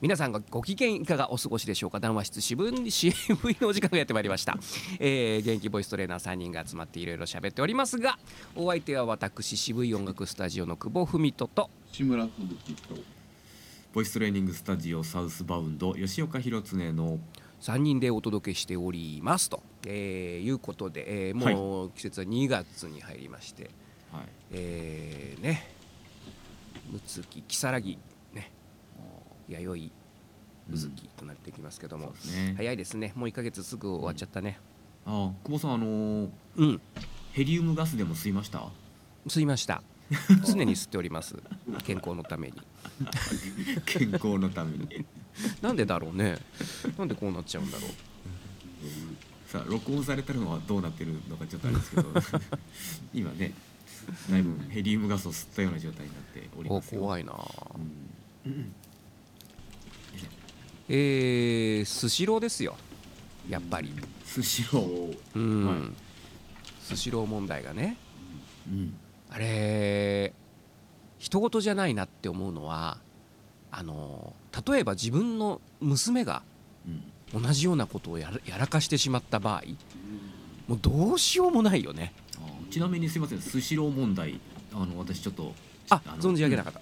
皆さんがご機嫌いかがお過ごしでしょうか？談話室渋い 渋いのお時間がやってまいりました、えー、元気ボイストレーナー3人が集まっていろいろ喋っておりますがお相手は私渋い音楽スタジオの久保文人と志村吹雪とボイストレーニングスタジオサウスバウンド吉岡弘恒の3人でお届けしております。と、えー、いうことで、えー、もう季節は2月に入りまして、はい。えー、ねむつき如月ね弥生うずきとなってきますけども、ね、早いですね。もう1ヶ月すぐ終わっちゃったね。あ久保さんあのーうん。ヘリウムガスでも吸いました？吸いました。常に吸っております。健康のために。健康のために。なんでだろうね。なんでこうなっちゃうんだろう。さあ録音されてるのはどうなってるのかちょっとあれですけど。今ねだいぶヘリウムガスを吸ったような状態になっておりおますよ。怖いな。うんえー、スシローですよ。やっぱり。スシローうん、はい。スシロー問題がね。うん。あれ人事じゃないなって思うのはあの例えば自分の娘がうん。同じようなことをやらやらかしてしまった場合もうどうしようもないよね。あちなみにすいませんスシロー問題あの私ちょっとあ存じ上げなかった、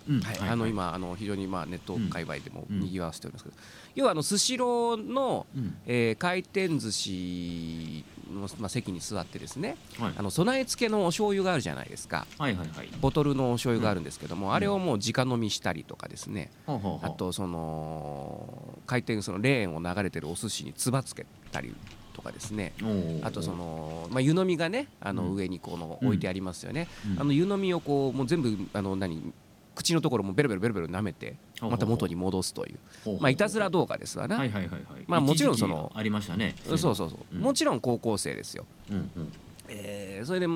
あの今あの非常にまあネット界隈でもうん。にぎわわせておりますけど、要はあのスシローの、うん。えー回転寿司の、まあ、席に座ってですねはい。あの備え付けのお醤油があるじゃないですか。ボトルのお醤油があるんですけども、ん。あれをもう直飲みしたりとかですね、あとその回転そのレーンを流れてるお寿司につばつけたりとかですね。あとその、まあ、湯飲みがねあのうん。上にこのうん。置いてありますよね、うん。あの湯飲みをこうもう全部あの何口のところもベロベロベロベロ舐めてまた元に戻すという。まあいたずら動画ですわな、はいはいはいはい。まあもちろんそのありましたね。そうそうそう、う。ん。もちろん高校生ですよ、えーそれで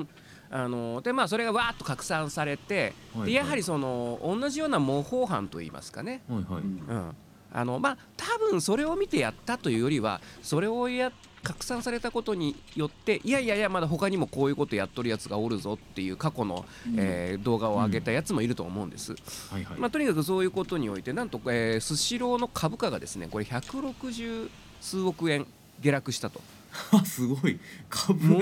あのでまあそれがわーっと拡散されて、はいでやはりその同じような模倣犯といいますかね、うん、あのまあ多分それを見てやったというよりはそれをや拡散されたことによっていやいやいやまだ他にもこういうことやっとるやつがおるぞっていう過去の、えー動画を上げたやつもいると思うんです、はいはい。まあ、とにかくそういうことにおいてなんと、えースシローの株価がですねこれ160数億円下落したと。あ すごい。株も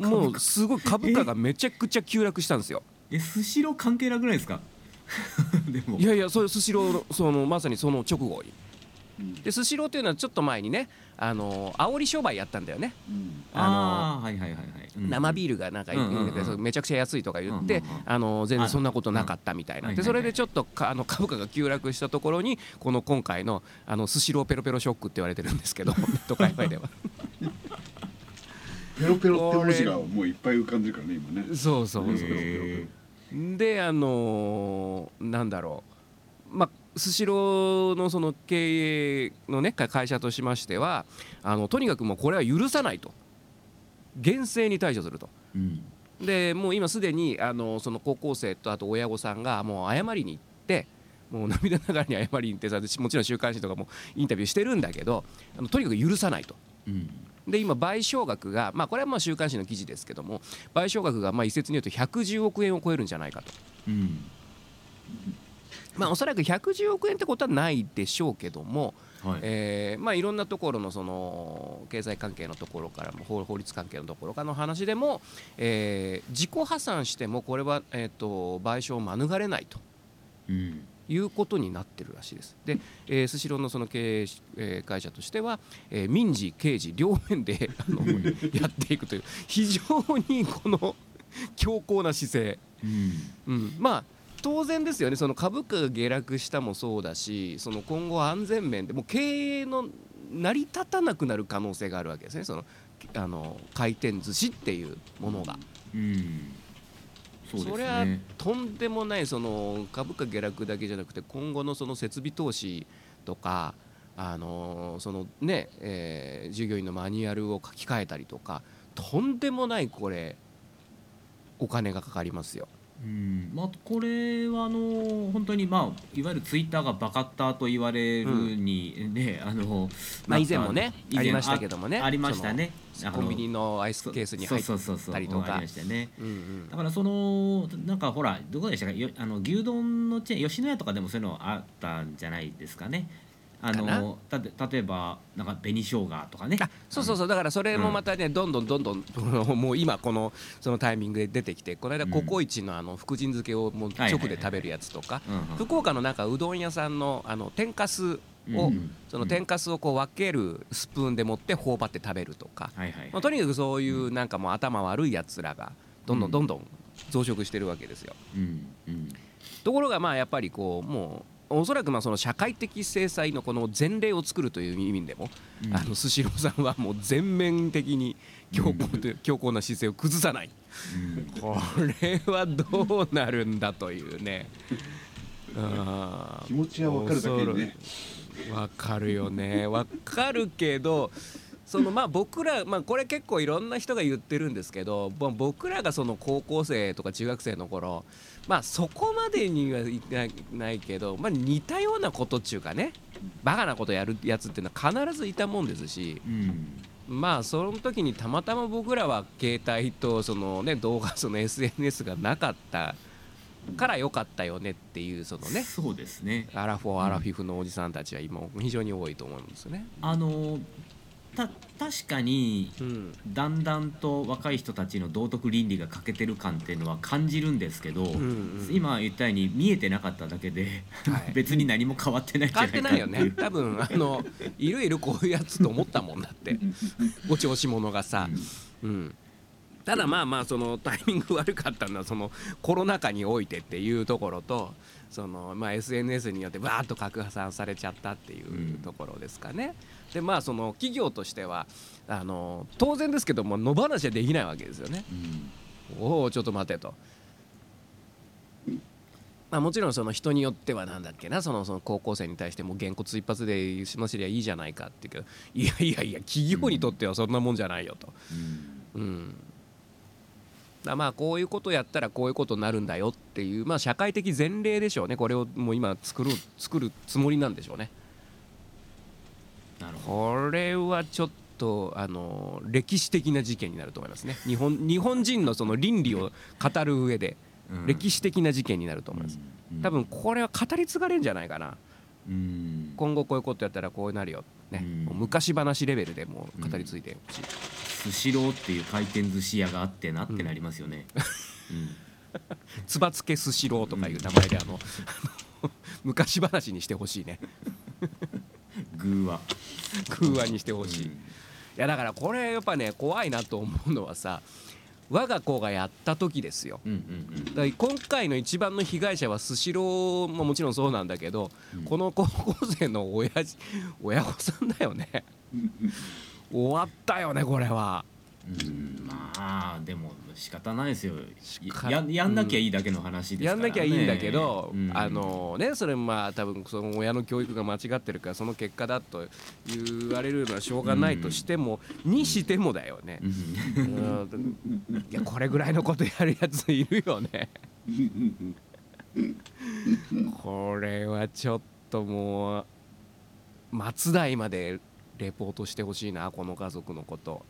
がもうすごい株価がめちゃくちゃ急落したんですよ。えスシロー関係なくないですか？でも。いやいやそういうスシローのそのまさにその直後に。うん。でスシローっていうのはちょっと前にねあの煽り商売やったんだよね。うん。ああーはいはいはいはい。生ビールがなんか、うんうんうん。そうめちゃくちゃ安いとか言って、うんうんうん。あの全然そんなことなかったみたいな、うんでそれでちょっとかあの株価が急落したところにこの今回のあのスシローペロペロショックって言われてるんですけどネット界隈では。ペロペロって文字がもういっぱい浮かんでるからね今ね。そうそうそう。であのーなんだろう。まあスシローのその経営のねか会社としましてはあのとにかくもうこれは許さないと。厳正に対処すると。うん。でもう今すでにあのその高校生とあと親御さんがもう謝りに行ってもう涙ながらに謝りに行ってさもちろん週刊誌とかもインタビューしてるんだけどあのとにかく許さないと。うん。で今賠償額がまあこれはまあ週刊誌の記事ですけども賠償額がまあ一説によると110億円を超えるんじゃないかと。うんまあおそらく110億円ってことはないでしょうけども、はい。えーまあいろんなところのその経済関係のところからも法法律関係のところからの話でも、えー自己破産してもこれはえっ、と賠償を免れないとうん。いうことになってるらしいです。で、えースシローのその経営、えー会社としては、えー民事刑事両面で あのやっていくという。非常にこの強硬な姿勢。うん。うん、まあ当然ですよね。その株価が下落したもそうだしその今後安全面でもう経営の成り立たなくなる可能性があるわけですね。そのあの回転寿司っていうものが。うん。それはねとんでもないその株価下落だけじゃなくて今後のその設備投資とかあのそのね、えー従業員のマニュアルを書き換えたりとかとんでもないこれお金がかかりますよ。うん。まあ、これはあの本当に、まあ、いわゆるツイッターがバカッターと言われるに、ねあのまあ、以前もねありましたけどもね。あありましたね。コンビニのアイスケースに入ったりとか。ありましたね。うんうん。だからそのなんかほらどこでしたか？よあの牛丼のチェーン吉野家とかでもそういうのあったんじゃないですかねあのたて例えばなんか紅生姜とかね。あそうそうそう。だからそれもまたね、どんどんどんどん もう今このそのタイミングで出てきてこの間うん。ココイチのあの福神漬けをもう直で食べるやつとかうんうん。福岡のなんかうどん屋さんのあの天かすを、うんその天かすをこう分けるスプーンで持って頬張って食べるとか、とにかくそういうなんかもう頭悪いやつらがどんどん。どんどん増殖してるわけですよ。うんうん。ところがまあやっぱりこうもうおそらくまあその社会的制裁のこの前例を作るという意味でも、うん。あのスシローさんはもう全面的に強硬で強硬な姿勢を崩さない。うん。これはどうなるんだというね。あ ー気持ちはわかるだけにね。わかるよね。わかるけどそのまあ僕ら、まあ、これ結構いろんな人が言ってるんですけどぼ僕らがその高校生とか中学生の頃まあそこまでにはいないないけど、まあ、似たようなことっちゅうかねバカなことやるやつっていうのは必ずいたもんですしうんまあその時にたまたま僕らは携帯とその、ね、動画その SNS がなかったから良かったよねっていうそのねそうですねアラフォーアラフィフのおじさんたちは今非常に多いと思うんですよね。あのた確かにうん。だんだんと若い人たちの道徳倫理が欠けてる感っていうのは感じるんですけど、うんうん今言ったように見えてなかっただけで、はい。別に何も変わってないんじゃ変わってないかっていう。ないよね。多分あの いるいるこういうやつと思ったもんだって。お調子者がさ、うん、ただまあまあそのタイミング悪かったのはそのコロナ禍においてっていうところとそのまあ SNS によってバーッと拡散されちゃったっていうところですかね。でまあその企業としてはあの当然ですけども野放しはできないわけですよね。うんおおちょっと待てと。まあ、もちろんその人によってはなんだっけなそのその高校生に対してもうげんこつ一発で済ませりゃいいじゃないかっていうけどいやいやいや企業にとってはそんなもんじゃないよと。うんうん、だまあこういうことやったらこういうことになるんだよっていう、まあ、社会的前例でしょうね。これをもう今作る作るつもりなんでしょうね。これはちょっとあの歴史的な事件になると思いますね。日本日本人のその倫理を語る上で歴史的な事件になると思います。うん。多分これは語り継がれるんじゃないかな。うん。今後こういうことやったらこうなるよ、ね。昔話レベルでもう語り継いでほしい、スシローっていう回転寿司屋があってなってなりますよね、つばつけスシローとかいう名前であの、あの 昔話にしてほしいね。うん、具は空話にしてほしい、いやだからこれやっぱね怖いなと思うのはさ我が子がやった時ですよ。今回の一番の被害者はスシローももちろんそうなんだけど、うん。この高校生の親父親御さんだよね 終わったよねこれは。うんまあでも仕方ないですよ。方ややんなきゃいいだけの話ですから、ね。やんなきゃいいんだけど、うん。あのねそれまあ多分その親の教育が間違ってるからその結果だと言われるのはしょうがないとしても、にしてもだよね。う、ん。うん。いやこれぐらいのことやるやついるよね。これはちょっともう松代までレポートしてほしいなこの家族のこと。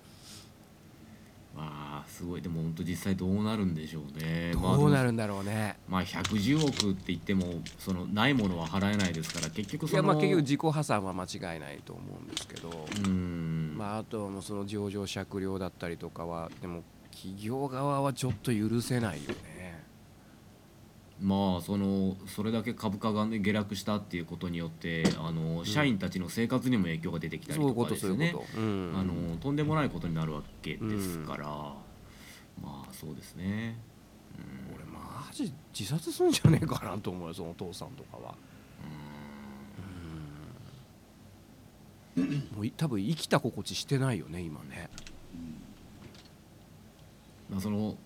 まあすごい。でも本当実際どうなるんでしょうね。るどうなるんだろうね。まあ110億って言ってもそのないものは払えないですから結局そのいやまあ結局自己破産は間違いないと思うんですけど、うん。まあ、あとはもうその上場酌量だったりとかはでも企業側はちょっと許せないよねまあそのそれだけ株価が、ね、下落したっていうことによってあの社員たちの生活にも影響が出てきたりとかですよね。と、うん。あのとんでもないことになるわけですから、まあそうですね。俺マジ自殺すんじゃねえかなと思うよそのお父さんとかは。もうい多分生きた心地してないよね今ね。まあその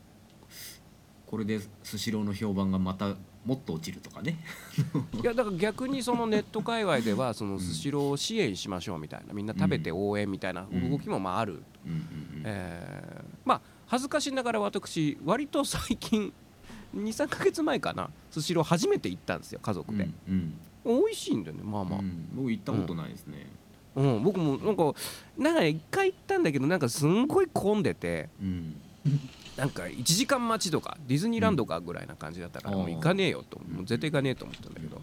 これでスシローの評判がまたもっと落ちるとかね。いやだから逆にそのネット界隈ではそのスシローを支援しましょうみたいなみんな食べて応援みたいな動きもまあある、うんうんうん。えーまあ恥ずかしながら私割と最近23か月前かなスシロー初めて行ったんですよ家族で、うん美味しいんだよねまあまあ、うん。僕行ったことないですね。うん、僕もなんかなんかね一回行ったんだけどなんかすんごい混んでて。うんなんか1時間待ちとかディズニーランドかぐらいな感じだったから、うん。もう行かねえよと、うんもう絶対行かねえと思ったんだけど、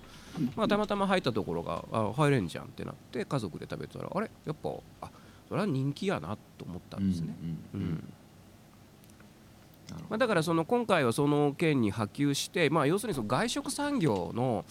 まあ、たまたま入ったところがあ入れんじゃんってなって家族で食べたらあれ？やっぱあそれは人気やなと思ったんですね。ううんまあ、だからその今回はその件に波及して、まあ、要するにその外食産業の,、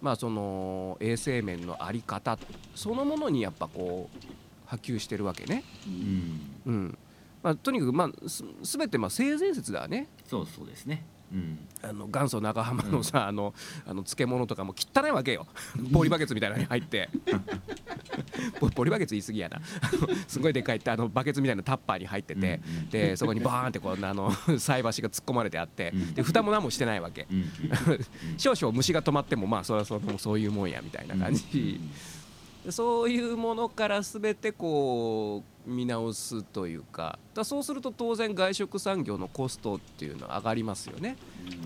まあその衛生面の在り方そのものにやっぱこう波及してるわけね。うん。うんまあ、とにかく、まあ、す全てまあ性善説だね。そうそうですね。うん。あの元祖長浜のさ、あのあの漬物とかも汚いわけよ。ポリバケツみたいなのに入って。ポポリバケツ言い過ぎやな。すごいでかいってあのバケツみたいなタッパーに入ってて、うんうん。でそこにバーンってこうあの菜箸が突っ込まれてあって、うん。で蓋も何もしてないわけ、うんうん 少々虫が止まってもまあそれはそのそういうもんやみたいな感じ、そういうものから全てこう見直すというかだそうすると当然外食産業のコストっていうのは上がりますよね。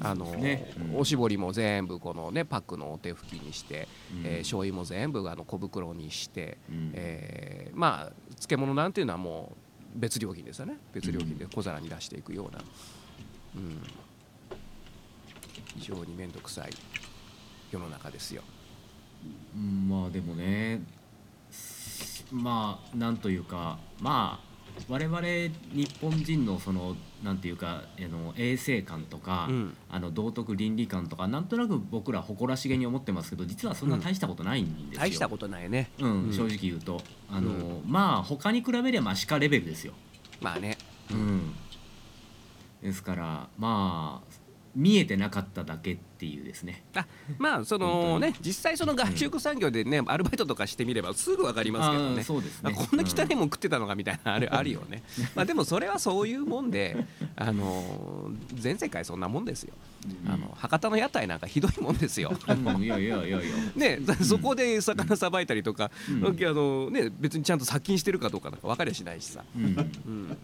あのね。うん。おしぼりも全部このねパックのお手拭きにして、うん。えー醤油も全部あの小袋にして、うん。えーまあ漬物なんていうのはもう別料金ですよね。別料金で小皿に出していくような、うん、非常に面倒くさい世の中ですよ。うんまあでもねまあなんというかまあ我々日本人のそのなんていうかあの衛生観とか、うんあの道徳倫理観とかなんとなく僕ら誇らしげに思ってますけど実はそんな大したことないんですよ。大したことないね。うんうん正直言うとあの、うまあ他に比べればマシカレベルですよ。まあね。うん、ですからまあ見えてなかっただけっていうですね。あまあそのね実際その外食産業でね、アルバイトとかしてみればすぐ分かりますけどね。そうですね。あこんな汚いうんもん食ってたのかみたいなあるあるよね。まあでもそれはそういうもんで、あの全世界そんなもんですよ。あの博多の屋台なんかひどいもんですよ。うんいやいやいやいや。ね、そこで魚さばいたりとか、うんあのね、別にちゃんと殺菌してるかどうかなんか分かりゃしないしさ、うんうん、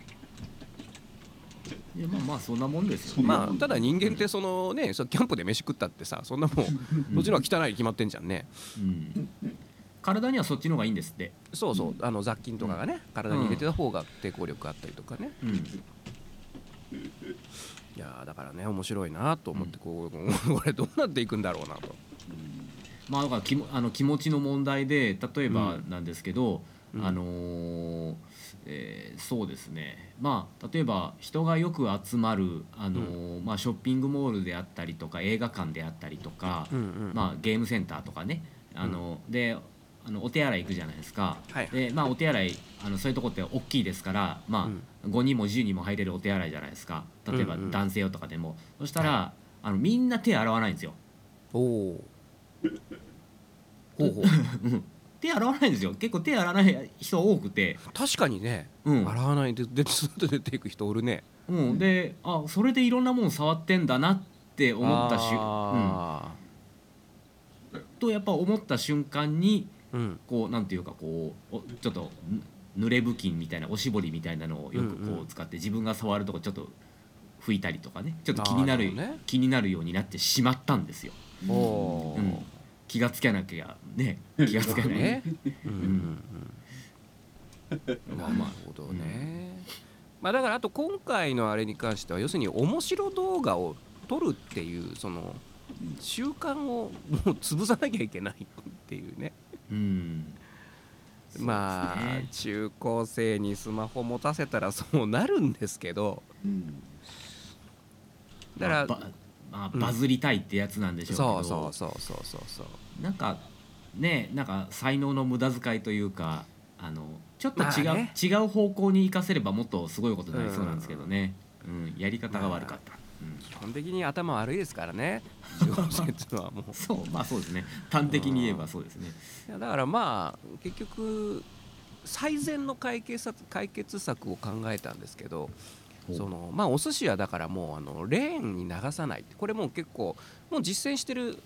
いやまあまあそんなもんですよね。まあただ人間ってそのねそキャンプで飯食ったってさそんなもんそっちの方が汚いに決まってんじゃんね。うん。体にはそっちの方がいいんですって。そうそうあの雑菌とかがね体に入れてた方が抵抗力あったりとかね。うん。いやーだからね面白いなと思ってこうこれどうなっていくんだろうなと。まあだから気もあの気持ちの問題で例えばうんなんですけど、うん。あのーえーそうですね。まあ例えば人がよく集まる、あのーまあ、ショッピングモールであったりとか映画館であったりとか、うんうんまあ、ゲームセンターとかね。あの、であのお手洗い行くじゃないですか、はい。でまあ、お手洗いあのそういうとこって大きいですから、まあ5人も10人も入れるお手洗いじゃないですか。例えばうんうん。男性用とかでも、そしたら、あのみんな手洗わないんですよ。おおほうほう 手洗わないんですよ。結構手洗わない人多くて、確かにね、うん。洗わないでで外出ていく人おるね。うん、であそれでいろんなもの触ってんだなって思ったし、あうん、とやっぱ思った瞬間にーうん。こうなんていうかこうおちょっとぬ濡れ布巾みたいなおしぼりみたいなのをよくこう使って、自分が触るとこちょっと拭いたりとかねちょっと気になるね。気になるようになってしまったんですよ。おおー、うん気がつけなきゃね気がつけない。ね、うん。うんうん、まあなるほどね、まあだからあと今回のあれに関しては要するに面白動画を撮るっていうその習慣をもう潰さなきゃいけないっていうね。うん。まあね。中高生にスマホ持たせたらそうなるんですけど。だから、まあばまあうん。バズりたいってやつなんでしょうけど、そうそうそうそうそうそう。なんかねなんか才能の無駄遣いというかあのちょっと違う、まあね。違う方向に生かせればもっとすごいことになりそうなんですけどね、うん。やり方が悪かった、うん。基本的に頭悪いですからね。はもう。そうまあそうですね。端的に言えばそうですね。いやだからまあ結局最善の解決策解決策を考えたんですけどそのまあお寿司はだからもうあのレーンに流さないこれもう結構もう実践してる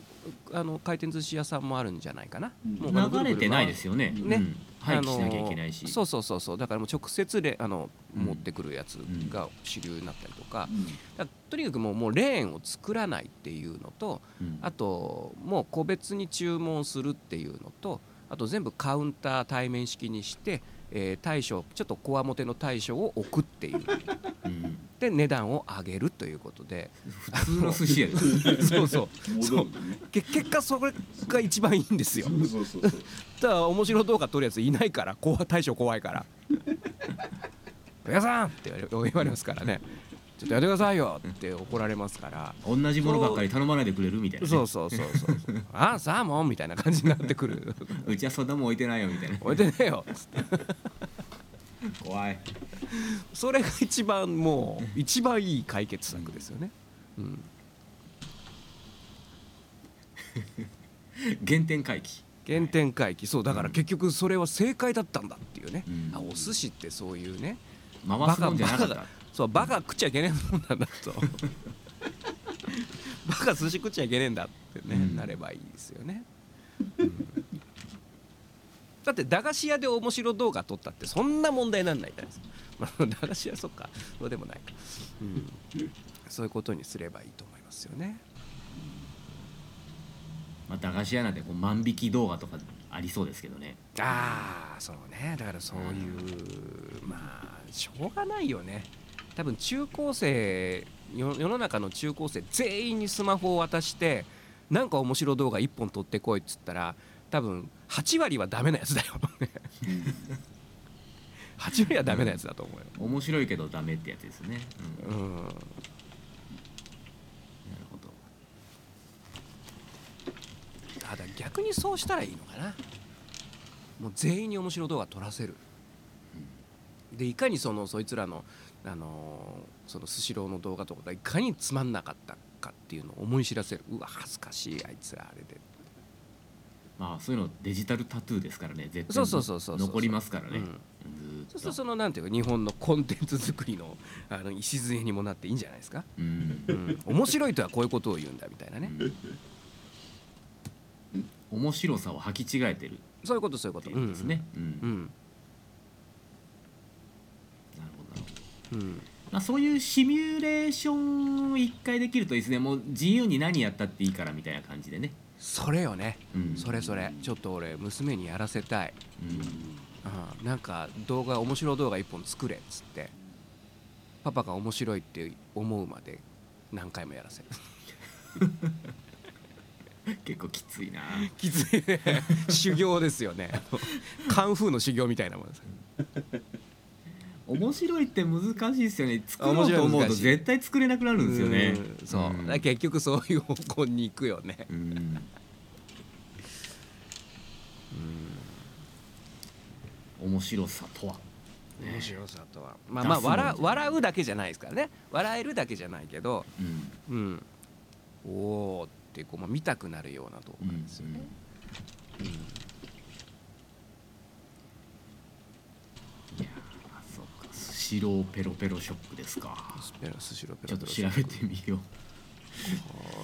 あの回転寿司屋さんもあるんじゃないかな、う流れてないですよね。ね。うん。廃棄しなきゃいあのけないし。そうそうそうそう。だからもう直接レあの、うん。持ってくるやつが主流になったりとか,、うん。だからとにかくもうもうレーンを作らないっていうのとうん。あともう個別に注文するっていうのとあと全部カウンター対面式にして、えー大将ちょっとこわもての大将を置くっていううん。でで値段を上げるということで。普通の寿司屋ですそうそう。戻るんだねけ結果それが一番いいんですよ。そうそうそうそう。ただ面白動画撮るやついないから怖大将怖いから「皆さん!」って言われますからね「ちょっとやってくださいよ」って怒られますから。同じものばっかり頼まないでくれるみたいなね、そうそうそうそうそう「ああサーモン!」みたいな感じになってくる。うちはそんなもん置いてないよみたいな。置いてねえよつって。怖い。それが一番もう一番いい解決策ですよね、うん、原点回帰。原点回帰。そうだから結局それは正解だったんだっていうね、うん。あお寿司ってそういうね。回すもんじゃなかったそうバカ食っちゃいけねえもんなんだと。バカ寿司食っちゃいけねえんだってね、うん。なればいいですよね、うん。だって駄菓子屋で面白動画撮ったってそんな問題なんないじゃないですか、まあ、駄菓子屋そっか。そうでもないか、うん、そういうことにすればいいと思いますよね。まあ、駄菓子屋なんてこう万引き動画とかありそうですけどね。ああそうね。だからそういうまあしょうがないよね多分中高生よ世の中の中高生全員にスマホを渡してなんか面白動画1本撮ってこいっつったら多分8割はダメなやつだよ。8割はダメなやつだと思うよ、面白いけどダメってやつですね、うん、うん、なるほど。ただ逆にそうしたらいいのかな。もう全員に面白動画撮らせる。でいかにそのそいつらの、あのーそのスシローの動画とかがいかにつまんなかったかっていうのを思い知らせる。うわ恥ずかしいあいつらあれで。まあそういうのデジタルタトゥーですからね絶対そうそうそうそうそう残りますからね、うんずーっと。そうするとそのなんていうか日本のコンテンツ作りのあの礎にもなっていいんじゃないですか、うん。うん、面白いとはこういうことを言うんだみたいなね。面白さを履き違えてる。っそういうことそういうこと。ていうことですね、うん。うん、うんなるほどなるほどうん。まあ、そういうシミュレーションを一回できるといいですねもう自由に何やったっていいからみたいな感じでね、それよね。うん、それそれ。ちょっと俺娘にやらせたい。うん。うん。なんか動画面白い動画一本作れっつって。パパが面白いって思うまで何回もやらせる。結構きついな。きついね。修行ですよね。カンフーの修行みたいなもんです面白いって難しいですよね。作ろうと思うと絶対作れなくなるんですよね。うん。そう、ん。だから結局そういう方向に行くよね。うん。面白さとは。面白さとは。まあまあ笑う笑うだけじゃないですからね。笑えるだけじゃないけどうん。うん。おおってこう、まあ、見たくなるような動画ですよね、あそうかスシローペロペロショックですか。スシロペちょロペロっと調べてみよう。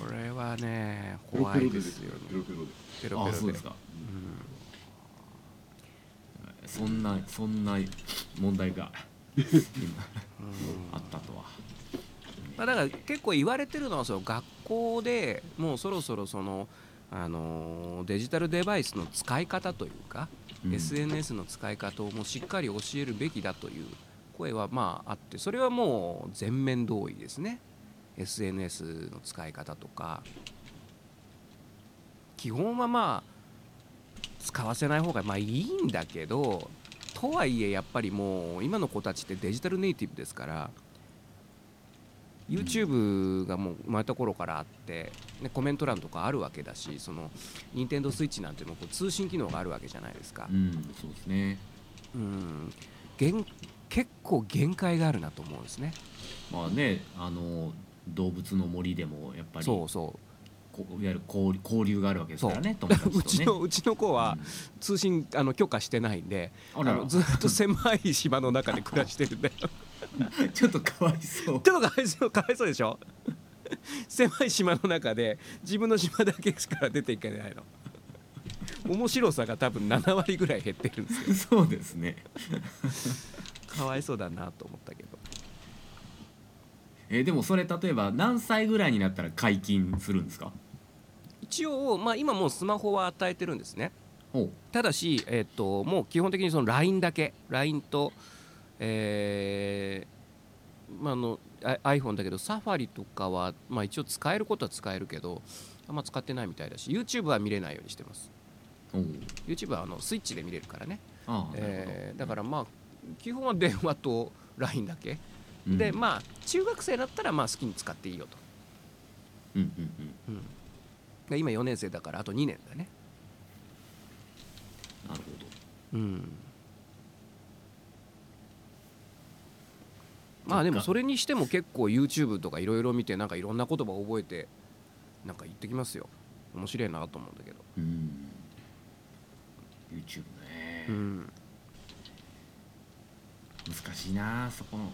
これはね怖いですよね。ペロペロでペロペロであそうですか。そんなそんな問題が今あったとは。まあ、だから結構言われてるのはその学校でもうそろそろその、あのーデジタルデバイスの使い方というか、うん。SNS の使い方をもうしっかり教えるべきだという声はまああってそれはもう全面同意ですね。SNS の使い方とか。基本はまあ使わせない方がまあいいんだけどとはいえやっぱりもう今の子たちってデジタルネイティブですから YouTube がもう生まれた頃からあって、ね、コメント欄とかあるわけだしその任天堂スイッチなんていうのもこう通信機能があるわけじゃないですか。う、んそうですね。うん、限結構限界があるなと思うんですね。まあねあの動物の森でもやっぱりそうそこいわゆる交流交流があるわけですからねう。友達とね。うちのうちの子は通信あの許可してないんでうんあら。らあのずっと狭い島の中で暮らしてるんだよ。ちょっとかわいそう。ちょっとかわいそうかわいそうでしょ？狭い島の中で自分の島だけしか出ていけないの。面白さが多分7割ぐらい減ってるんですよ。そうですねかわいそうだなと思ったけど。えーでもそれ例えば何歳ぐらいになったら解禁するんですか？一応、まあ、今もうスマホは与えてるんですね。ほう。ただし、えっともう基本的にその LINE だけ。LINE と、えーまあ、あのあ iPhone だけどサファリとかは、まあ、一応使えることは使えるけどあんま使ってないみたいだし YouTube は見れないようにしてます。おう。YouTube はあのスイッチで見れるからね、ああ、えーだからまあ基本は電話と LINE だけ、うん。でまあ中学生だったらまあ好きに使っていいよと、うんうんうん。うん。で今4年生だからあと2年だね。なるほうん。まあでもそれにしても結構 YouTube とかいろいろ見てなんかいろんな言葉覚えてなんか言ってきますよ。面白いなと思うんだけど、ど。うん。YouTube ね、うん難しいなそこの。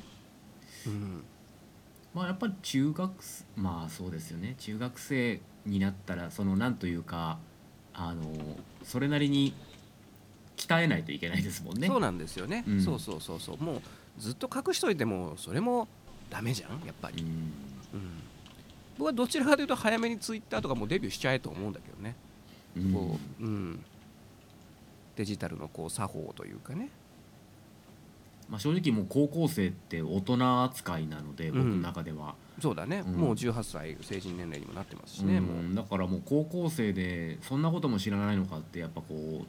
うん、まあやっぱり中学生まあそうですよね。中学生になったらそのなんというかあのそれなりに鍛えないといけないですもんね。そうなんですよね、うん。そうそうそうそう。もうずっと隠しといてもそれもダメじゃんやっぱり、うん。うん、僕はどちらかというと早めに Twitter とかもうデビューしちゃえと思うんだけどね、うん。こううん、デジタルのこう作法というかねまあ、正直もう高校生って大人扱いなのでうん。僕の中では、そうだね、うん。もう18歳成人年齢にもなってますしね、もう。うんだからもう高校生でそんなことも知らないのかってやっぱこ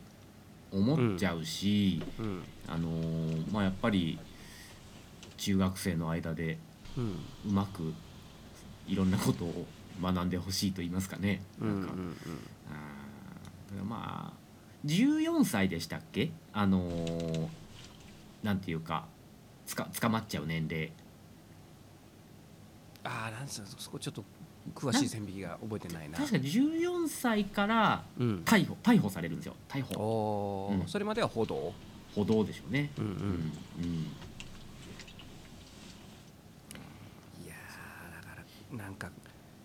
う思っちゃうし、うん。あのーまあやっぱり中学生の間でうん。うまくいろんなことを学んでほしいと言いますかね。うんうんなんか。あー。だからまあ14歳でしたっけ？あのーなんていうかつか捕まっちゃう年齢。ああなんつうのそこちょっと詳しい線引きが覚えてないな。確か14歳からうん。逮捕逮捕されるんですよ。逮捕。うん。それまでは歩道？歩道でしょうね。うんうん、うん。うん。いやーだからなんか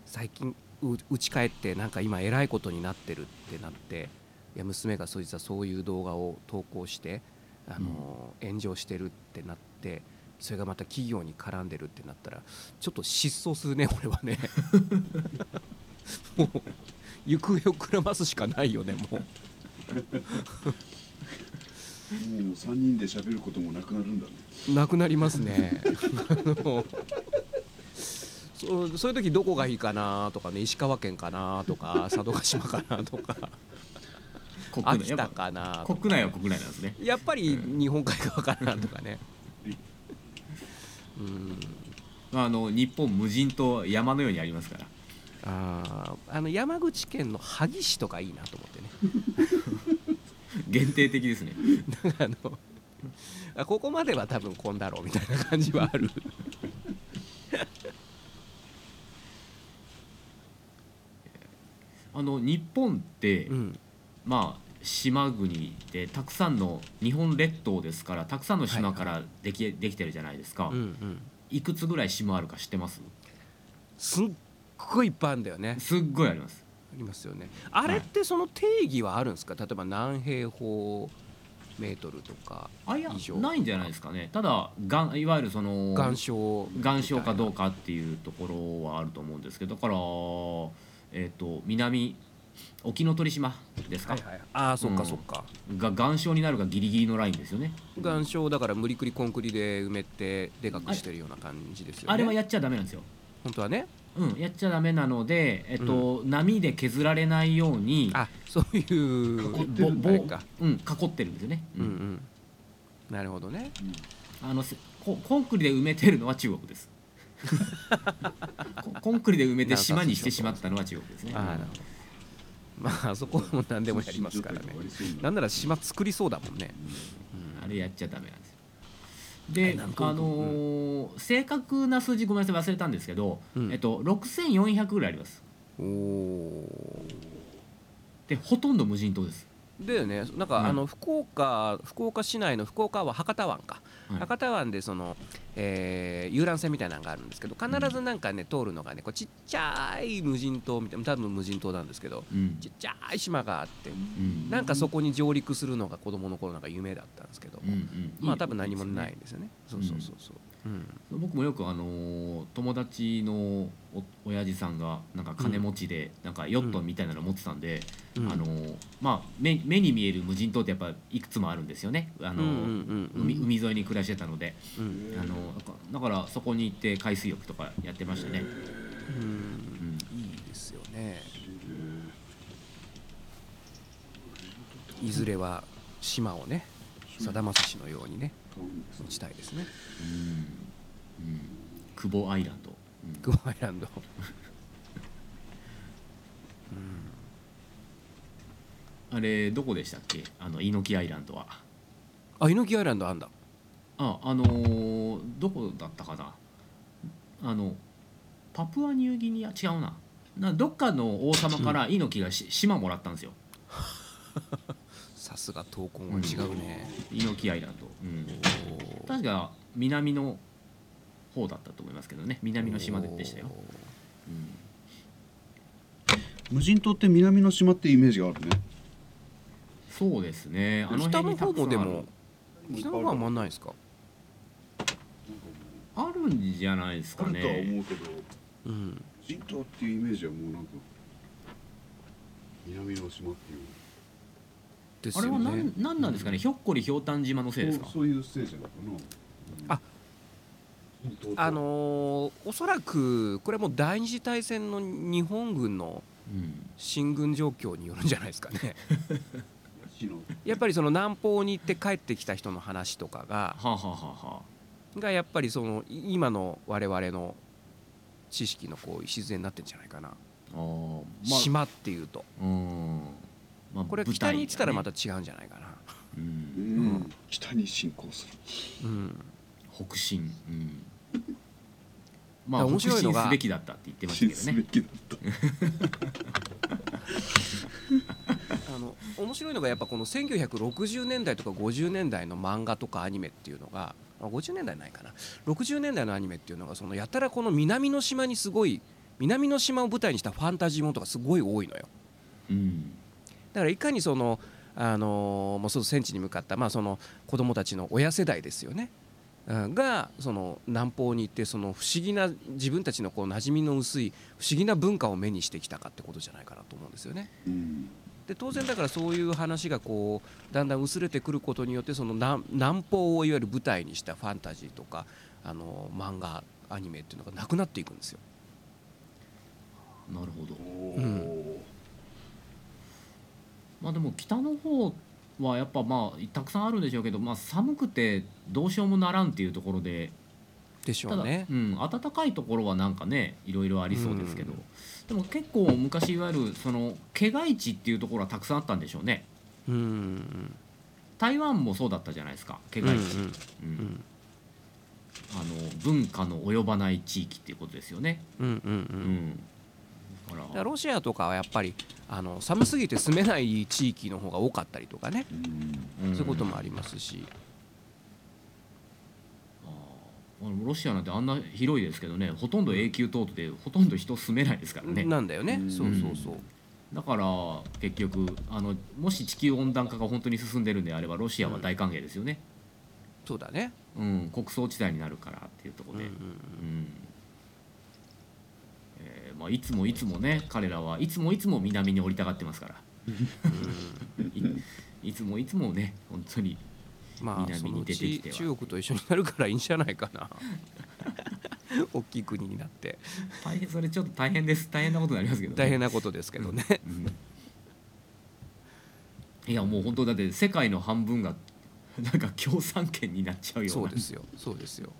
最近う家帰ってなんか今えらいことになってるってなっていや娘がそいつはそういう動画を投稿して、あのー炎上してるってなってそれがまた企業に絡んでるってなったらちょっと失踪するね俺はね。もう行方をくらますしかないよねもう。もう3人で喋ることもなくなるんだね。なくなりますね。あのそうそういう時どこがいいかなとかね石川県かなとか佐渡島かなとか国内秋田かな国内は国内なんですね。やっぱり日本海側かなとかね。うん。あの日本無人島山のようにありますから。あーあの山口県の萩市とかいいなと思ってね。限定的ですね。あのあここまでは多分こんだろうみたいな感じはある。あの日本って、うん。まあ島国でたくさんの日本列島ですからたくさんの島からでき,、できてるじゃないですか、うんうん。いくつぐらい島あるか知ってます？すっごいいっぱいあるんだよね。すっごいあります。ありますよね。あれってその定義はあるんですか？例えば何平方メートルとかあいやないんじゃないですかね。ただがんいわゆるその岩礁岩礁かどうかかっていうところはあると思うんですけどだからえっ、と南沖ノ鳥島ですか、はいはい。ああそっかうん。そっか、が岩礁になるがギリギリのラインですよね。岩礁だから無理くりコンクリで埋めてでかくしてるような感じですよね。あれはやっちゃダメなんですよ。本当はね？うん、やっちゃダメなので、えっと波で削られないようにあそういう囲ってるんうん、囲ってるんですよね、うん。うんなるほどね。あのせココンクリで埋めてるのは中国です。ココンクリで埋めて島にしてしまったのは中国ですね。ああなるほどまああそこも何でもやりますからね。なんなら島作りそうだもんね。あれやっちゃダメなんですよ。であのー正確な数字ごめんなさい忘れたんですけど、うん。えっと、6400ぐらいあります。おおでほとんど無人島です。だよね。なんか、うん。あの福岡福岡市内の福岡は博多湾か、はい博多湾でその、えー遊覧船みたいなのがあるんですけど必ずなんかね、通るのがねこうちっちゃい無人島みたいな多分無人島なんですけどうん。ちっちゃい島があってうん。なんかそこに上陸するのが子供の頃なんか夢だったんですけども、うんうん。まあ多分何もないんですよね。そうそうそうそううん。僕もよくあのー友達のお親父さんがなんか金持ちでなんかヨットみたいなの持ってたんで、うん。あのーまあ目目に見える無人島ってやっぱいくつもあるんですよね。あの海海沿いに暮らしてたので、うん。あのーだからそこに行って海水浴とかやってましたね、うん。うん、いいですよね。いずれは島をねさだまさしのようにね買うんですね。うん。うん、久保アイランド、うん。グアイランド。あれどこでしたっけ？あの猪木アイランドは。あ猪木アイランドあんだ。ああのーどこだったかな？あのパプアニューギニア？違うな。などっかの王様から猪木がし島もらったんですよさすが闘魂は違うね、猪木アイランド、うん、確か南の方だったと思いますけどね。南の島ででしたよ、うん。無人島って南の島ってイメージがあるね。そうですね。あの北の辺にたくさんある。方もでも北の方はあんまないですか？あるんじゃないですかあるとはね思うけどうん。無人島っていうイメージはもうなんか南の島っていうですあれはよね何なんなんですかね？ひょっこりひょうたん島のせいですか？そうそういうせいじゃないかな。ああのーおそらくこれはもう第二次大戦の日本軍のうん。進軍状況によるんじゃないですかね。やっぱりその南方に行って帰ってきた人の話とかがはあ、はあがやっぱりそのい今の我々の知識のこう礎になってんじゃないかな、まあ。島っていうと。うんまあこれ北に行ってたらまた違うんじゃないかな、ううん。ん北に進行する。うん、北進。うん。まあ面北白いのが進すべきだったって言ってましたけどすべねきだった。あの面白いのがやっぱこの1960年代とか50年代の漫画とかアニメっていうのがあ50年代ないかな。60年代のアニメっていうのがそのやたらこの南の島にすごい南の島を舞台にしたファンタジーものとかすごい多いのよ。うんだからいかにそのあのもうその戦地に向かったまあその子供たちの親世代ですよね、うんがその南方に行ってその不思議な自分たちのこう馴染みの薄い不思議な文化を目にしてきたかってことじゃないかなと思うんですよね。うんで当然だからそういう話がこうだんだん薄れてくることによってその南南方をいわゆる舞台にしたファンタジーとかあの漫画アニメっていうのがなくなっていくんですよ。なるほどおうおまあでも北の方はやっぱまあたくさんあるんでしょうけど、まあ、寒くてどうしようもならんっていうところででしたょだうね。うん、暖かいところはなんかねいろいろありそうですけど、でも結構昔いわゆるその毛外地っていうところはたくさんあったんでしょうね。うん。うん台湾もそうだったじゃないですか毛外地、うんうんうん。うん。あの文化の及ばない地域っていうことですよね、うんうんううん。んだかだかららロシアとかはやっぱりあの寒すぎて住めない地域の方が多かったりとかね、うん。うんそういうこともありますし、ロシアなんてあんな広いですけどね。ほとんど永久凍土でほとんど人住めないですからね。なんだよね、うん。そうそうそう、だから結局あのもし地球温暖化が本当に進んでるんであればロシアは大歓迎ですよね、そうだね、うん。穀倉地帯になるからっていうところで、うん。うんまあ、いつもいつもね彼らはいつもいつも南に降りたがってますから。い いつもいつもね本当にまあ南に出てきては。中国と一緒になるからいいんじゃないかな。大きい国になって。大変それちょっと大変です。大変なことになりますけど、ね、大変なことですけどね、うん。いやもう本当だって世界の半分が なんか共産権になっちゃうような。そうですよ。そうですよ、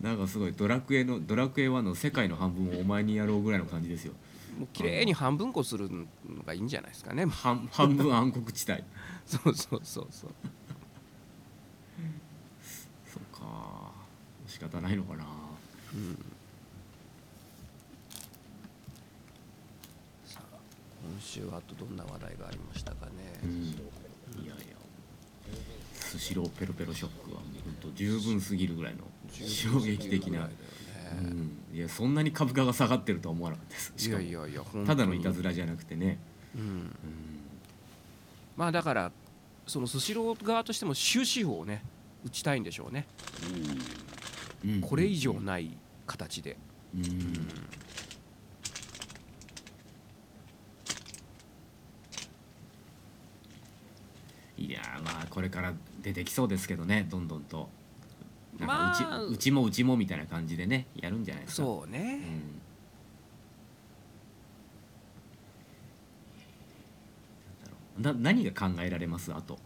なんかすごいドラクエのドラクエ1の世界の半分をお前にやろうぐらいの感じですよ。もう綺麗に半分こするのがいいんじゃないですかね。半 半分暗黒地帯。そうそうそうそう。そうか。仕方ないのかな。さあ今週はあとどんな話題がありましたかね、うんスシローペロペロショックはもう本当十分すぎるぐらいの衝撃的な、うん、いやそんなに株価が下がってるとは思わなかったです。しかもいやいやいやただのいたずらじゃなくてね、うん。うん。まあだからそのスシロー側としても終止符をね打ちたいんでしょうね。うん。これ以上ない形で。うんいやーまあこれから出てきそうですけどねどんどんと。なんかうち,、まあうちもうちもみたいな感じでねやるんじゃないですか。そうね、うん、な何が考えられます？あと。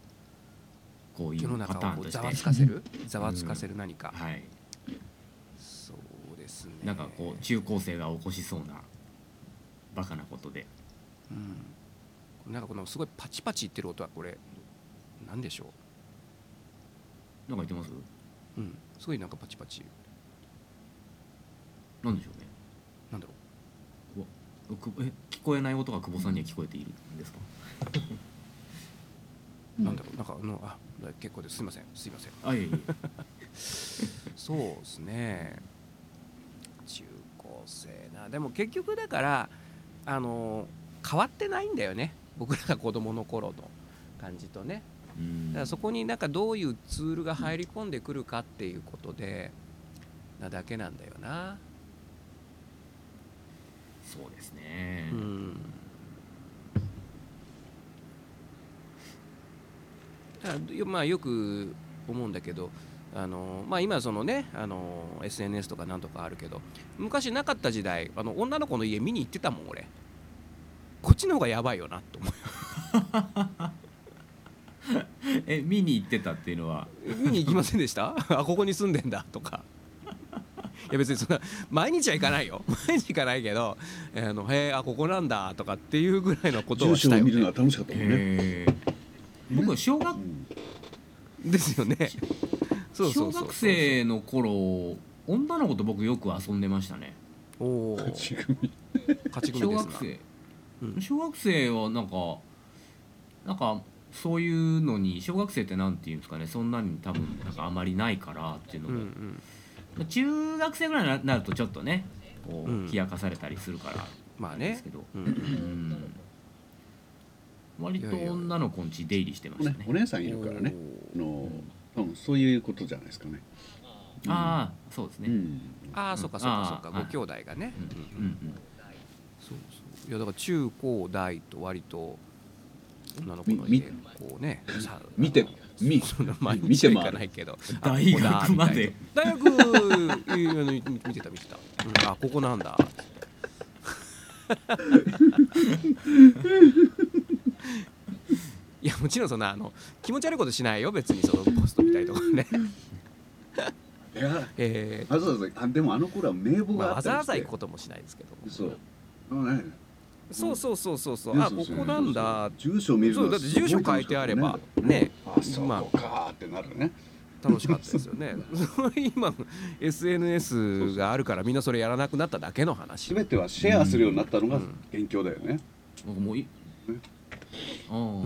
こうい世のうパターンとして。つかせる？ざわつかせる何か、はい。そうですね。なんかこう中高生が起こしそうなバカなことで。うん、なんかこのすごいパチパチ言ってる音はこれなんでしょなんか言ってます？う、うん、すごいなんかパチパチ。なんでしょうね。なんだろう。わくえ聞こえない音が久保さんには聞こえているんですか？う、なんだろう。なんかあのあ結構です。すいません。すいません。あいえいえ。そうですね。中高生な。でも結局だからあの変わってないんだよね。僕らが子供の頃の感じとね。うんだからそこになんかどういうツールが入り込んでくるかっていうことでなだけなんだよな。そうですね、うん。まあよく思うんだけどあのまあ今そのねあの SNS とかなんとかあるけど昔なかった時代あの女の子の家見に行ってたもん俺。こっちの方がやばいよなと思う え見に行ってたっていうのは？見に行きませんでした？あここに住んでんだとか。いや別にそんな毎日は行かないよ。毎日行かないけどあのへえあここなんだとかっていうぐらいのこと住をしたよ、ね。所を見るのは、楽しかったもんね。へー。僕は小学うん。ですよね。そうそ小学生の頃女の子と僕よく遊んでましたね。おお勝ち組。勝ち組小ですな。学生、うん。小学生はなんかなんかそういうのに小学生ってなんていうんですかねそんなに多分なんかあまりないからっていうのうんうが、ん中学生ぐらいになるとちょっとねこう、うん。冷やかされたりするからまあね。ですけど、うんうん。割と女の子んち出入りしてましたね。ねお姉さんいるからね。あの、多分そういうことじゃないですかね。ああそうですね、うん。ああそっかそっかそっか。ご兄弟がね。うんうん。そうそう。いやだから中高大と割と女の子のみ家こうねさ見て、み、そんな毎見て回る。日は行かないけどあ大学まで。大学いやいや見見てた見てた、うん。あここなんだ。いやもちろんそんなあの気持ち悪いことしないよ。別にそのポスト見たりとかね。いや、えわざわざ、あ、でも、あの頃は名簿ーまあ、があわざわざったりして。行くこともしないですけど。もそう。あのね。そうそうそうそうそう。ね。あここなんだ。住所を見るのそうだって住所書いてあればね。あ、そまこかーってなるね。楽しかったですよね。今 SNS があるからみんなそれやらなくなっただけの話。すべてはシェアするようになったのがうん。元凶だよね。僕もうい。ああうんうんうん。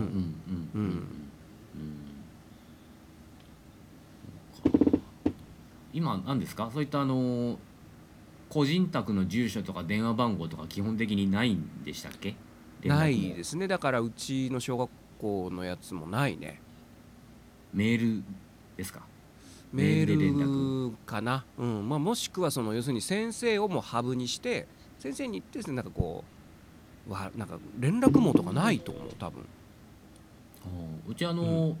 ううん。うか。今何ですか？そういったあの個人宅の住所とか電話番号とか基本的にないんでしたっけ？ないですすね。だからうちの小学校のやつもないね。メールですか？メメールで連ールかな、うん。まあ、もしくはその要するに先生をもうハブにして先生に言ってですねなんかこうわなんか連絡網とかないと思う多分、うちあの、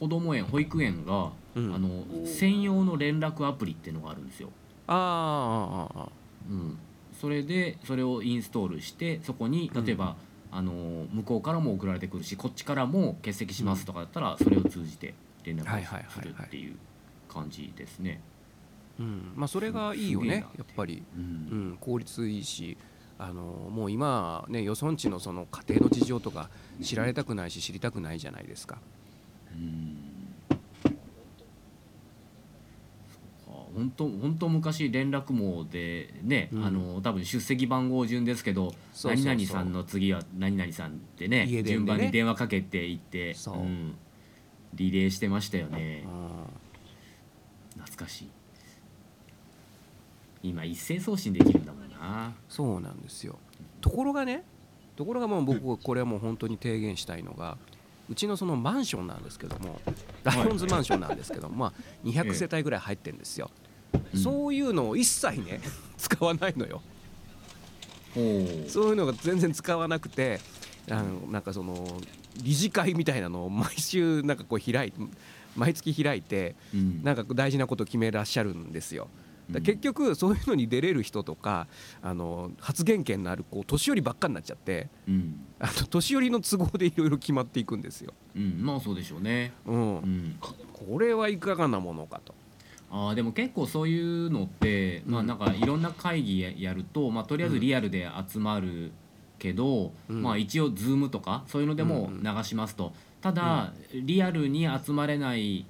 子供園保育園が、うん、あの専用の連絡アプリっていうのがあるんですよあーあーあーあうん、それでそれをインストールしてそこに例えば、あの向こうからも送られてくるしこっちからも欠席しますとかだったらそれを通じて連絡はいはいはいするっていう感じですね。ーうん。まあそれがいいよねやっぱり、ううん。ん、効率いいしあのもう今ねよそんちのその家庭の事情とか知られたくないし知りたくないじゃないですか。うん本当本当昔連絡網でね、うん。あの多分出席番号順ですけど何々さんの次は何々さんってねね。順番に電話かけていってそう。ん。リレーしてましたよね。あ懐かしい。今一斉送信できるんだもんな。そうなんですよ。ところがねところがもう僕これはもう本当に提言したいのがうちのそのマンションなんですけどもライオンズマンションなんですけども、まあ、200世帯ぐらい入ってるんですよ、うん。そういうのを一切ね 使わないのよ。そういうのが全然使わなくてあのなんかその理事会みたいなのを 毎週なんかこう開い毎月開いてうん。なんか大事なことを決めらっしゃるんですよ。だ結局そういうのに出れる人とかあの発言権のあるこう年寄りばっかになっちゃってうん。あの年寄りの都合でいろいろ決まっていくんですよ。うん。まあそうでしょうね。うん。うん。これはいかがなものかと。あーでも結構そういうのって、まあうんなんかいろんな会議ややると、まあ、とりあえずリアルで集まるけど、うん。まあ一応 Zoom とかそういうのでもうん流しますと、ただ、リアルに集まれない、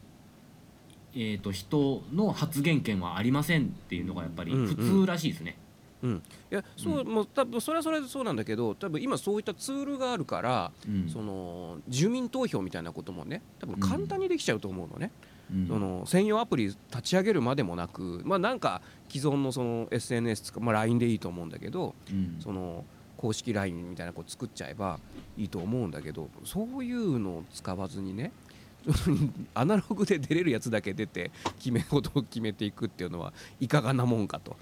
えー、と人の発言権はありませんっていうのがやっぱりうん普通らしいですね。うん、いやそう、もう多分それはそれでそうなんだけど多分今そういったツールがあるから、うん。その住民投票みたいなこともね多分簡単にできちゃうと思うのね、うんその専用アプリ立ち上げるまでもなくまあなんか既存のその SNS とか、まあ、LINE でいいと思うんだけどうん。その公式 LINE みたいなこう作っちゃえばいいと思うんだけどそういうのを使わずにね アナログで出れるやつだけ出て決め事を決めていくっていうのはいかがなもんかと。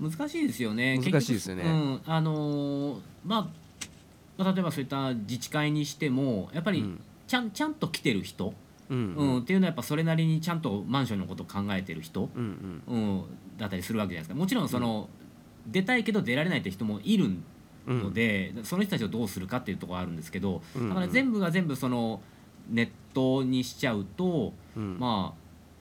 難しいですよね。難しいですよね。うんあのーまあまあ例えばそういった自治会にしてもやっぱりうん。ちゃん,、ちゃんと来てる人、うんうん。っていうのはやっぱそれなりにちゃんとマンションのことを考えてる人、うんうん。うん、だったりするわけじゃないですか。もちろんその、出たいけど出られないって人もいるうん。ので、その人たちをどうするかっていうところはあるんですけど、うんだから全部が全部そのネットにしちゃうと、うん。ま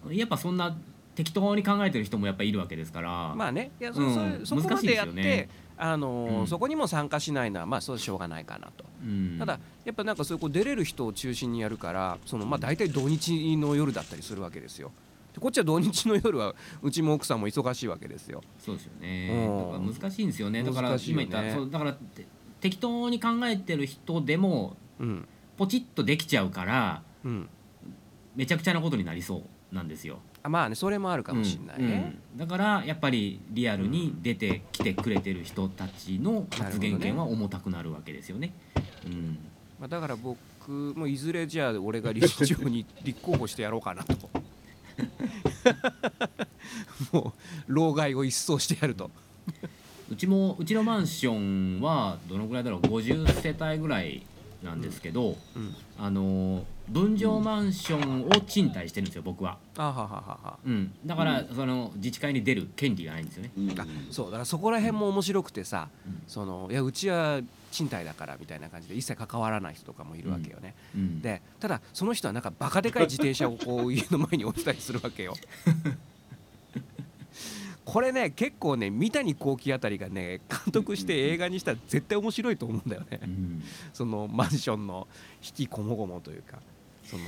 あやっぱそんな適当に考えてる人もやっぱいるわけですから、まあね。いやそ,、うん。そそこまでやって、難しいですよねあのーうん。そこにも参加しないのはまあそうしょうがないかなと、うん。ただやっぱなんかそういうこう出れる人を中心にやるからそのまあ大体土日の夜だったりするわけですよ。でこっちは土日の夜は うちも奥さんも忙しいわけですよ。そうですよね。うん。難しいんですよね。だから今言ったそうだからて適当に考えてる人でもうん。ポチッとできちゃうからうん。めちゃくちゃなことになりそうなんですよ。あまあねそれもあるかもしれないね、うんだからやっぱりリアルに出てきてくれてる人たちの発言権は重たくなるわけですよね。うん。まあ、だから僕もいずれじゃあ俺が理事長に立候補してやろうかなと。もう老害を一掃してやると。うちもうちのマンションはどのぐらいだろう？50世帯ぐらいなんですけど、うん。あの分譲マンションを賃貸してるんですよ僕は。あはははは。うん、だから、その自治会に出る権利がないんですよね。うん。あそうだからそこら辺も面白くてさ、うん。そのいやうちは賃貸だからみたいな感じで一切関わらない人とかもいるわけよね、うん、でただその人はなんかバカでかい自転車をこう家の前に置いたりするわけよ これね結構ね三谷幸喜あたりがね監督して映画にしたら絶対面白いと思うんだよね、うん。そのマンションの引きこもごもというか。その、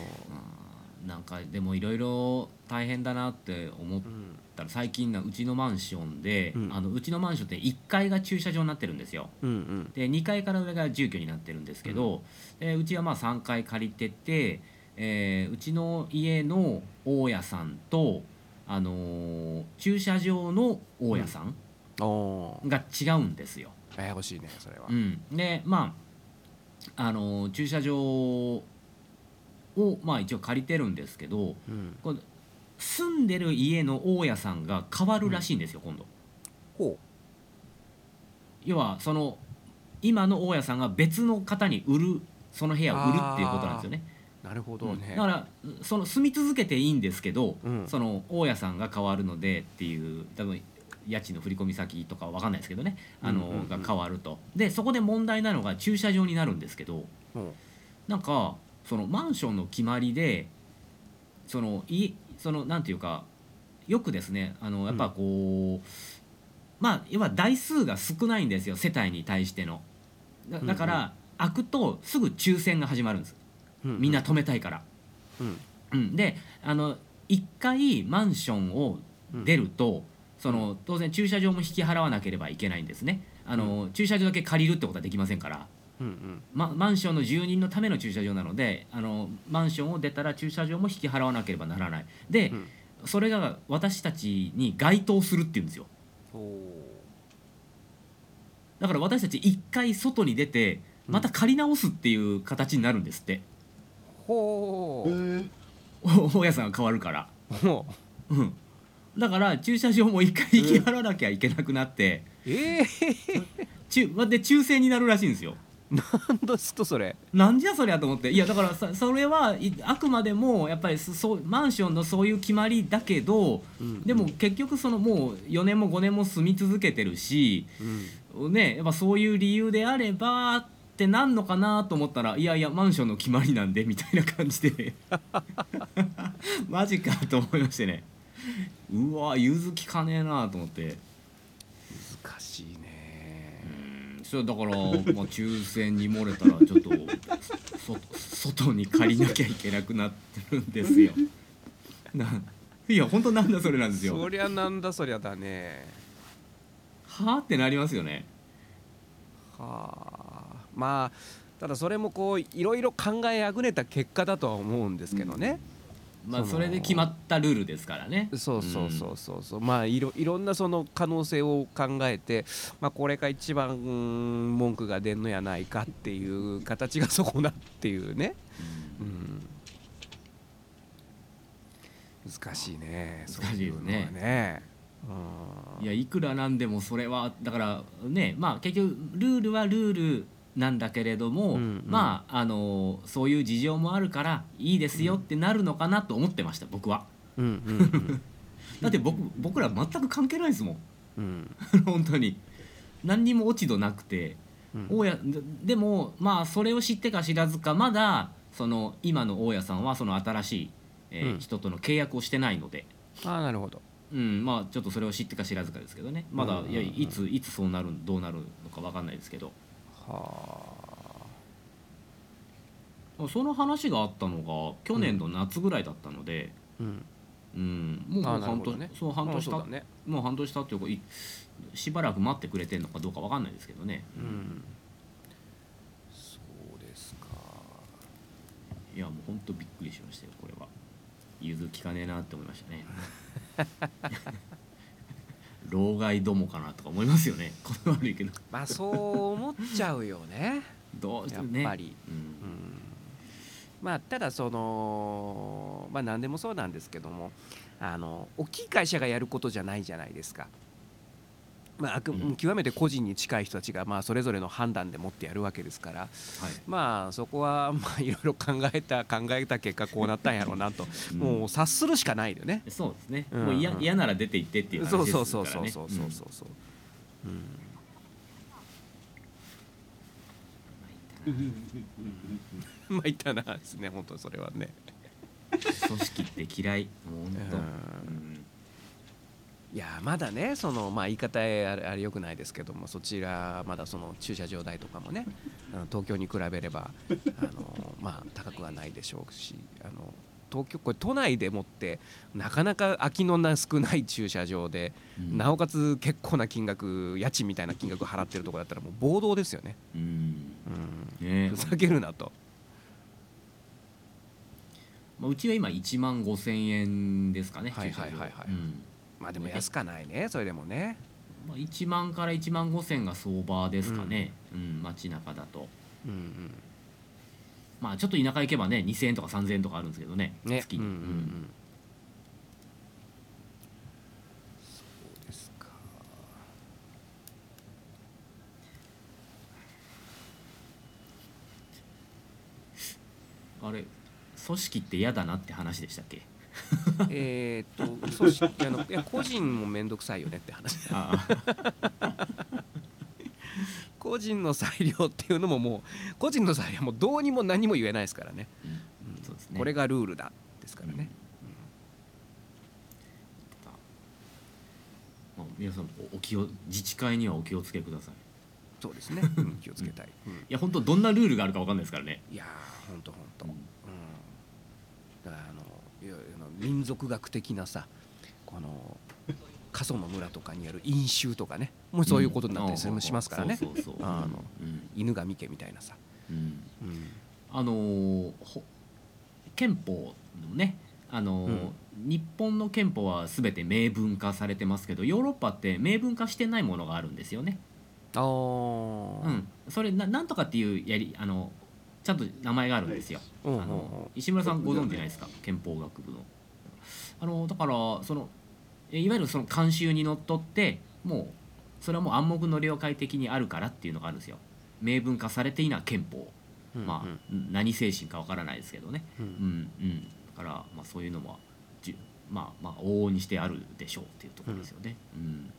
なんかでもいろいろ大変だなって思っうん。たら最近なうちのマンションで、うん。あのうちのマンションって1階が駐車場になってるんですよ。うんうん。で2階から上が住居になってるんですけど、ううちはまあ3階借りてて、えーうちの家の大家さんと、あのー駐車場の大家さんおー。が違うんですよ。ややこしいねそれは、うん、でまあ、あのー駐車場を、まあ、一応借りてるんですけどうん。これ住んでる家の大家さんが変わるらしいんですよ、今度。ほ要はその今の大家さんが別の方に売るその部屋を売るっていうことなんですよね。うなるほどね、だからその住み続けていいんですけど、うん。その大家さんが変わるのでっていう多分家賃の振込先とかは分かんないですけどね。あの、うんうんうん。が変わると。でそこで問題なのが駐車場になるんですけどうん。なんかそのマンションの決まりでそのいそのなんていうかよくですねあのやっぱこう、まあ要は台数が少ないんですよ世帯に対しての。だだから、開くとすぐ抽選が始まるんです。うんみんな止めたいから。うん。うん、であの1回マンションを出ると、その当然駐車場も引き払わなければいけないんですね。あの、駐車場だけ借りるってことはできませんから、うんうん。ま、マンションの住人のための駐車場なのであのマンションを出たら駐車場も引き払わなければならない。で、うん。それが私たちに該当するっていうんですよ。だから私たち1回外に出てまた借り直すっていう形になるんですって、ほう、大家さんが変わるから、ほう。う。ん、だから駐車場も一回行き払わなきゃいけなくなって、ええ中で抽選になるらしいんですよなんですとそれなんじゃそりゃと思っていやだからさそれはあくまでもやっぱりそそう。マンションのそう。いう。決まりだけど、う。んでも結局そのもう。4年も5年も住み続けてるし、う。んね、やっぱそう。いう。理由であればってなんのかなと思ったらいやいやマンションの決まりなんでみたいな感じで。マジかと思いましてね。うわ融通きかねえなと思って。難しいね。うん。それだから、まあ、抽選に漏れたらちょっとそ外に借りなきゃいけなくなってるんですよ。ないや本当なんだそれなんですよ。そりゃなんだそりゃだね。はあってなりますよね。はあまあただそれもこういろいろ考えあぐねた結果だとは思うんですけどね、まあそれで決まったルールですからね。そうそうそうそうそう、まあいろいろんなその可能性を考えて、まあ、これが一番うん文句が出んのやないかっていう形がそこだっていうね、うん、難しいね。難しいですね。そうね。うん。いやいくらなんでもそれはだからねまあ結局ルールはルールなんだけれども、うんうん。まああのそういう事情もあるからいいですよってなるのかなと思ってました僕は。うんうん だって僕僕ら全く関係ないですもん。うん。本当に。何にも落ち度なくて。うん。大家ででもまあそれを知ってか知らずかまだその今の大家さんはその新しい、えーうん。人との契約をしてないので、ああなるほど。うん、まあちょっとそれを知ってか知らずかですけどね。まだ、うんいやいついつそうなるどうなるのか分かんないですけどはその話があったのが去年の夏ぐらいだったので、あうん。うん。もう半年、ねそう半年たね。もう半年経っていうかいしばらく待ってくれてるのかどうか分かんないですけどね、うん。そうですか。いやもう本当びっくりしましたよこれは。融通きかねえなって思いましたね 老害どもかなとか思いますよね。これ悪いけど。まあそう思っちゃうよね。どうしてやっもねぱり、うん。うん。まあただそのまあ何でもそうなんですけどもあの大きい会社がやることじゃないじゃないですか。まあ、極めて個人に近い人たちがまあそれぞれの判断でもってやるわけですからはい。まあそこは まあいろいろ考えた 考えた結果こうなったんやろうなと、うん。もう察するしかないよね。そうですね、うん。もう嫌嫌なら出て行ってっていう話そうですそうからねそうそうそうそうそう。うん。まあいたなですね本当それはね。組織って嫌い。もううんいやまだねそのまあ言い方あれあれよくないですけどもそちらまだその駐車場代とかもねあの東京に比べればあのまあ高くはないでしょうしあの東京これ都内でもってなかなか空きのな少ない駐車場で、うん。なおかつ結構な金額家賃みたいな金額払ってるところだったらもう暴動ですよね、うん。うん、ね。ふざけるなと、まあ、うちは今1万5千円ですかねはいはいはいはい。うんまあでも安かないねそれでもね。まあ、1万から1万5千が相場ですかね、うん。街中だと。うんうん。まあちょっと田舎行けばね2000円とか3000円とかあるんですけどねね。月に、うんうんううんん。そうですか。あれ組織って嫌だなって話でしたっけ？えーっと組織あのいや個人も面倒くさいよねって話。個人の裁量っていうのももう個人の裁量はもうどうにも何も言えないですからね、うん。そうね。これがルールだですからね、まあ皆さんおお気を自治会にはお気をつけください。そうですね、うん気をつけたい、うん。いや本当どんなルールがあるかわかんないですからね。いやーほんとほん。と、うん、だからあの民族学的なさこの過疎の村とかにある飲酒とかねもうそういうことになったりするうん。しますからね。犬神家みたいなさ、うん。うん。あのーほ憲法のねあのー日本の憲法は全て明文化されてますけどヨーロッパって明文化してないものがあるんですよね。あー。うん、それななんとかっていうやりあのちゃんと名前があるんですよ、うんうんあの石村さんご存知ないですか？憲法学部の。あのだからそのえいわゆるその慣習にのっとってもうそれはもう暗黙の了解的にあるからっていうのがあるんですよ。明文化されていない憲法、うんまあ何精神かわからないですけどね。うん。うんうん。だからまあそういうのもじゅまあまあ往々にしてあるでしょうっていうところですよね、うん。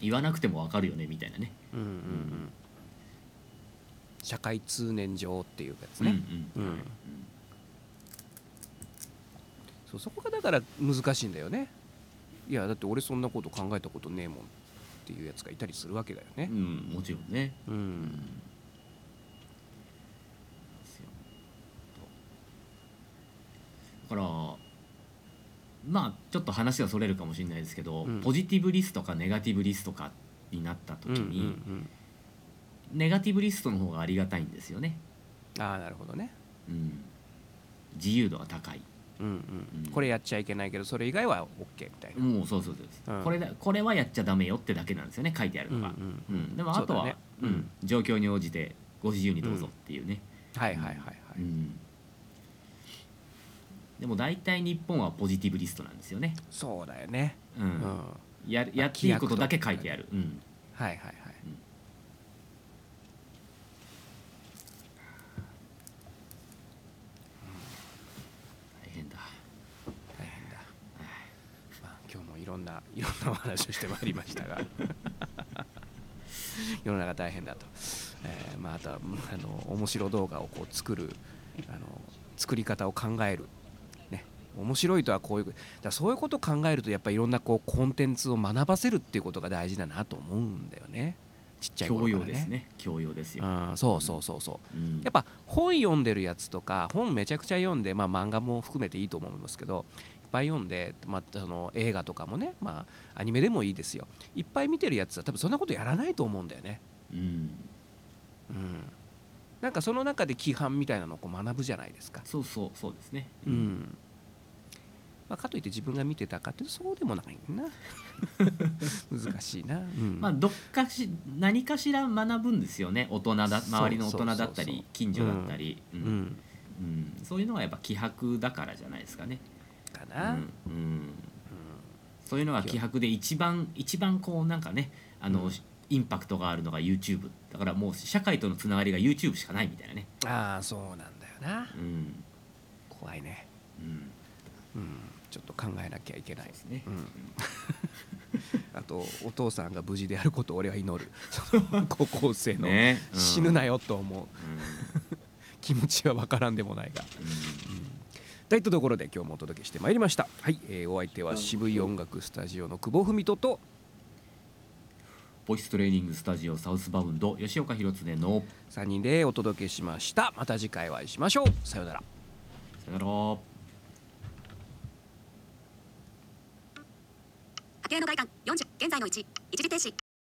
言わなくてもわかるよねみたいなね。うんうん。うん社会通念上っていうやつうんね、うんうん。はいそうそこがだから難しいんだよね。いやだって俺そんなこと考えたことねえもんっていうやつがいたりするわけだよね。うん、うんもちろんね。うん、だからまあちょっと話がそれるかもしれないですけど、うん。ポジティブリストかネガティブリストかになった時うんうんに、うんネガティブリストの方がありがたいんですよね、ああなるほどね。うん、自由度が高い。うんうんうん。これやっちゃいけないけどそれ以外は OK みたいな、もうそうそうそうです、うん。これだこれはやっちゃダメよってだけなんですよね書いてあるのが、うんうんうん。でもあとは、ねううん。ん。状況に応じてご自由にどうぞっていうね、はいはいはいはい、うん。でも大体日本はポジティブリストなんですよね、そうだよね。うん。ややっていいことだけ書いてある、うん、はいはい大変だ大変だ、まあ、今日もいろんな いろんなお話をしてまいりましたが。世の中大変だと、えーまあ、あとはあの面白動画をこう作るあの作り方を考える、ね、面白いとはこういうだそういうことを考えるとやっぱりいろんなこうコンテンツを学ばせるっていうことが大事だなと思うんだよね。ちっちゃい頃からね。教養ですね。教養ですよ、うん、そうそうそうそう。うん。やっぱ本読んでるやつとか本めちゃくちゃ読んで、まあ、漫画も含めていいと思いますけどぱい読んで、まあ、その映画とかもね、まあ、アニメでもいいですよ。いっぱい見てるやつは多分そんなことやらないと思うんだよね。うん。うん、なんかその中で規範みたいなのをこう学ぶじゃないですか。そうそうそうですね。うん。まあ、かといって自分が見てたかってそうでもないな。難しいな、うん。まあどっかし何かしら学ぶんですよね。大人だ周りの大人だったり近所だったり、そういうのがやっぱ気迫だからじゃないですかね、かな、うんうん。そういうのが気迫で一番一番こうなんかねあの、うん。インパクトがあるのが YouTube だからもう社会とのつながりが YouTube しかないみたいなね。ああそうなんだよな。うん。怖いね、うん。うん、ちょっと考えなきゃいけない。ですね、うん。あとお父さんが無事であることを俺は祈る。その高校生の、ね。うん。死ぬなよと思う。うん。気持ちは分からんでもないが。うんといったところで今日もお届けしてまいりました。はい、えーお相手は渋い音楽スタジオの久保文人とボイストレーニングスタジオサウスバウンド吉岡弘恒の3人でお届けしました。また次回お会いしましょう。さようなら。さよなら。波形の外観40現在の1一時停止